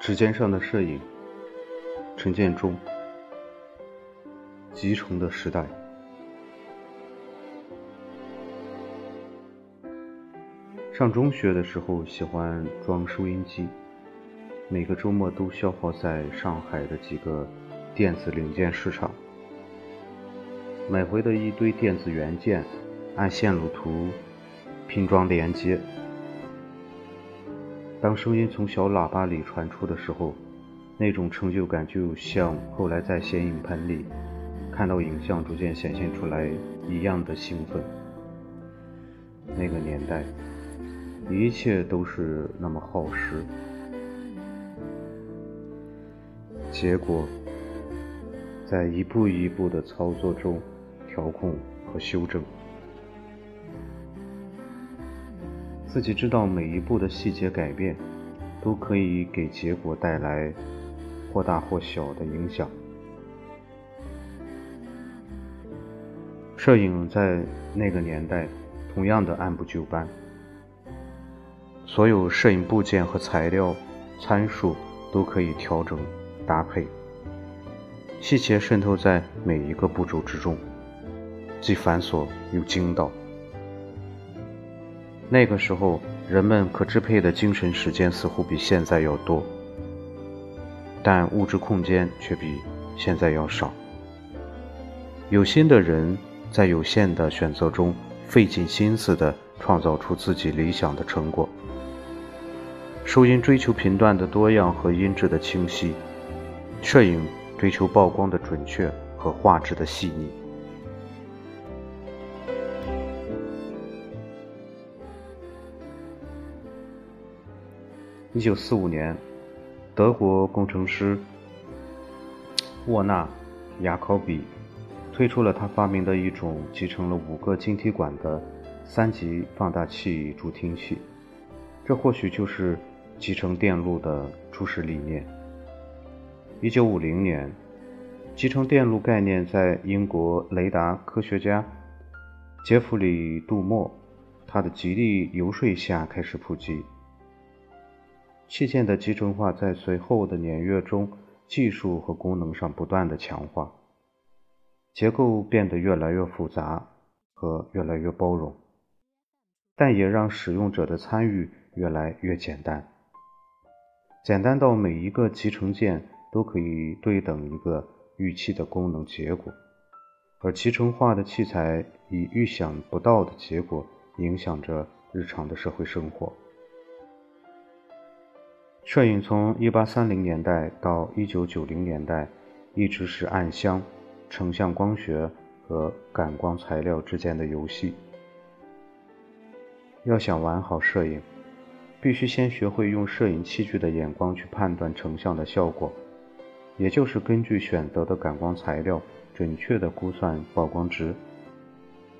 指尖上的摄影，陈建中。集成的时代。上中学的时候，喜欢装收音机，每个周末都消耗在上海的几个电子零件市场，买回的一堆电子元件，按线路图拼装连接。当声音从小喇叭里传出的时候，那种成就感就像后来在显影盆里看到影像逐渐显现出来一样的兴奋。那个年代，一切都是那么耗时，结果在一步一步的操作中调控和修正。自己知道每一步的细节改变，都可以给结果带来或大或小的影响。摄影在那个年代同样的按部就班，所有摄影部件和材料参数都可以调整搭配，细节渗透在每一个步骤之中，既繁琐又精到。那个时候，人们可支配的精神时间似乎比现在要多，但物质空间却比现在要少。有心的人在有限的选择中费尽心思地创造出自己理想的成果。收音追求频段的多样和音质的清晰，摄影追求曝光的准确和画质的细腻。一九四五年，德国工程师沃纳·雅考比推出了他发明的一种集成了五个晶体管的三级放大器助听器。这或许就是集成电路的初始理念。一九五零年，集成电路概念在英国雷达科学家杰弗里·杜默他的极力游说下开始普及。器件的集成化在随后的年月中，技术和功能上不断的强化，结构变得越来越复杂和越来越包容，但也让使用者的参与越来越简单，简单到每一个集成件都可以对等一个预期的功能结果，而集成化的器材以预想不到的结果影响着日常的社会生活。摄影从1830年代到1990年代，一直是暗箱、成像光学和感光材料之间的游戏。要想玩好摄影，必须先学会用摄影器具的眼光去判断成像的效果，也就是根据选择的感光材料，准确地估算曝光值，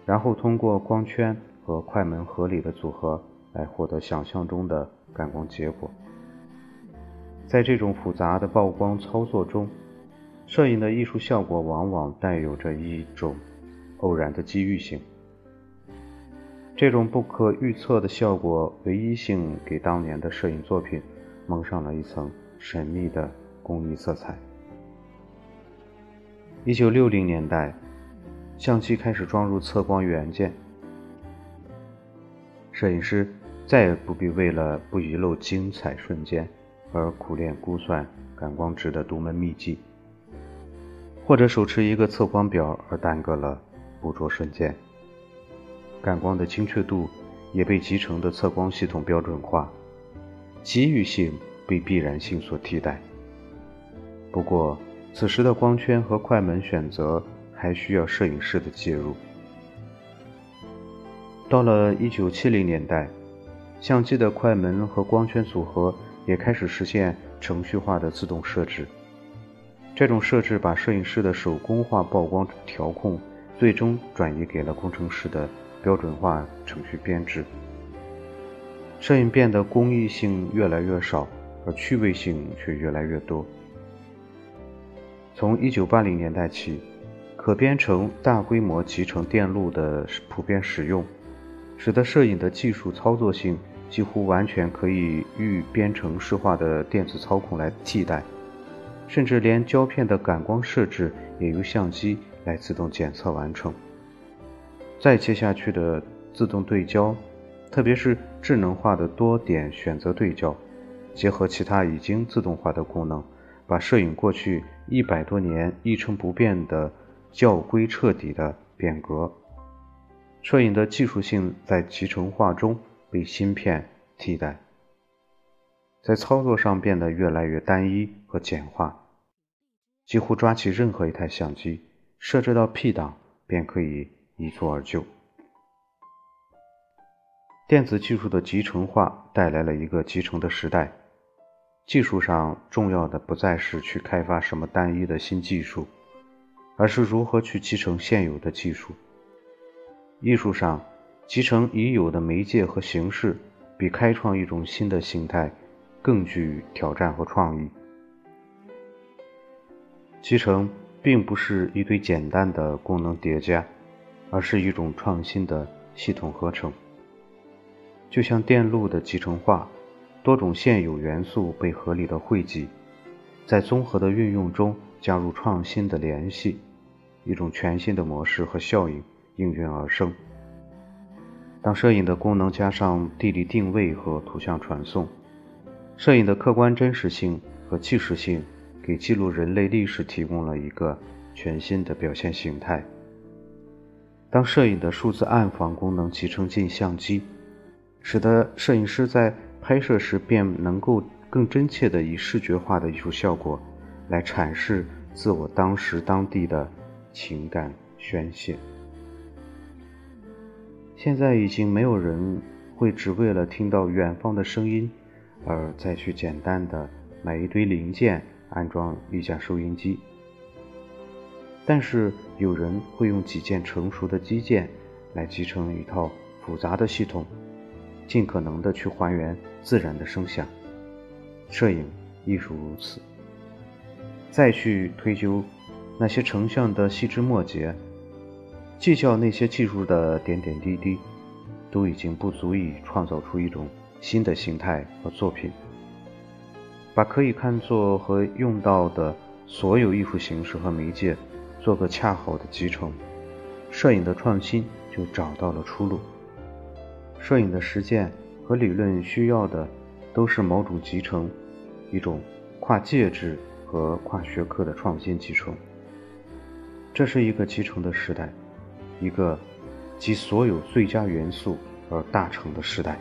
然后通过光圈和快门合理的组合来获得想象中的感光结果。在这种复杂的曝光操作中，摄影的艺术效果往往带有着一种偶然的机遇性。这种不可预测的效果唯一性，给当年的摄影作品蒙上了一层神秘的工艺色彩。一九六零年代，相机开始装入测光元件，摄影师再也不必为了不遗漏精彩瞬间。而苦练估算感光值的独门秘技，或者手持一个测光表而耽搁了捕捉瞬间。感光的精确度也被集成的测光系统标准化，机遇性被必然性所替代。不过，此时的光圈和快门选择还需要摄影师的介入。到了1970年代，相机的快门和光圈组合。也开始实现程序化的自动设置。这种设置把摄影师的手工化曝光调控，最终转移给了工程师的标准化程序编制。摄影变得工艺性越来越少，而趣味性却越来越多。从1980年代起，可编程大规模集成电路的普遍使用，使得摄影的技术操作性。几乎完全可以预编程式化的电子操控来替代，甚至连胶片的感光设置也由相机来自动检测完成。再接下去的自动对焦，特别是智能化的多点选择对焦，结合其他已经自动化的功能，把摄影过去一百多年一成不变的教规彻底的变革。摄影的技术性在集成化中。被芯片替代，在操作上变得越来越单一和简化，几乎抓起任何一台相机，设置到 P 档便可以一蹴而就。电子技术的集成化带来了一个集成的时代，技术上重要的不再是去开发什么单一的新技术，而是如何去集成现有的技术。艺术上。集成已有的媒介和形式，比开创一种新的形态更具挑战和创意。集成并不是一堆简单的功能叠加，而是一种创新的系统合成。就像电路的集成化，多种现有元素被合理的汇集，在综合的运用中加入创新的联系，一种全新的模式和效应应运而生。当摄影的功能加上地理定位和图像传送，摄影的客观真实性和纪实性，给记录人类历史提供了一个全新的表现形态。当摄影的数字暗房功能集成进相机，使得摄影师在拍摄时便能够更真切地以视觉化的艺术效果来阐释自我当时当地的情感宣泄。现在已经没有人会只为了听到远方的声音，而再去简单的买一堆零件安装一架收音机。但是有人会用几件成熟的机件来集成一套复杂的系统，尽可能的去还原自然的声响。摄影亦属如此。再去推究那些成像的细枝末节。计较那些技术的点点滴滴，都已经不足以创造出一种新的形态和作品。把可以看作和用到的所有艺术形式和媒介做个恰好的集成，摄影的创新就找到了出路。摄影的实践和理论需要的都是某种集成，一种跨介质和跨学科的创新集成。这是一个集成的时代。一个集所有最佳元素而大成的时代。